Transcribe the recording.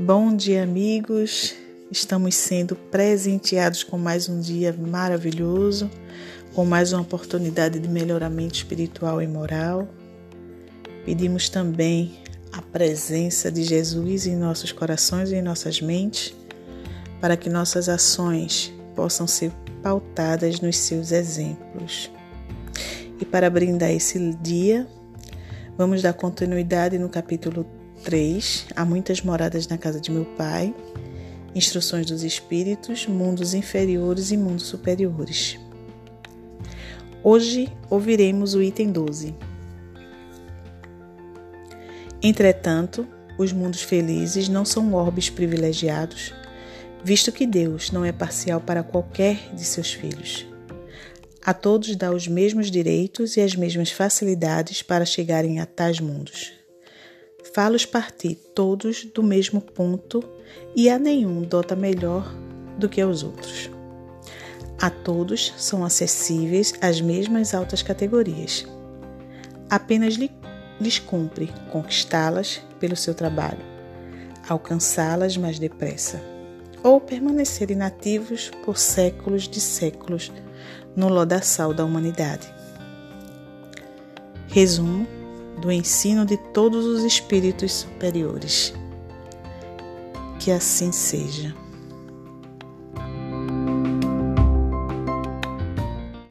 Bom dia, amigos. Estamos sendo presenteados com mais um dia maravilhoso, com mais uma oportunidade de melhoramento espiritual e moral. Pedimos também a presença de Jesus em nossos corações e em nossas mentes, para que nossas ações possam ser pautadas nos seus exemplos. E para brindar esse dia, vamos dar continuidade no capítulo 3. Há muitas moradas na casa de meu pai. Instruções dos espíritos, mundos inferiores e mundos superiores. Hoje ouviremos o item 12. Entretanto, os mundos felizes não são orbes privilegiados, visto que Deus não é parcial para qualquer de seus filhos. A todos dá os mesmos direitos e as mesmas facilidades para chegarem a tais mundos. Fá-los partir todos do mesmo ponto e a nenhum dota melhor do que aos outros. A todos são acessíveis as mesmas altas categorias. Apenas lhes cumpre conquistá-las pelo seu trabalho, alcançá-las mais depressa, ou permanecer inativos por séculos de séculos no lodaçal da humanidade. Resumo do ensino de todos os espíritos superiores. Que assim seja.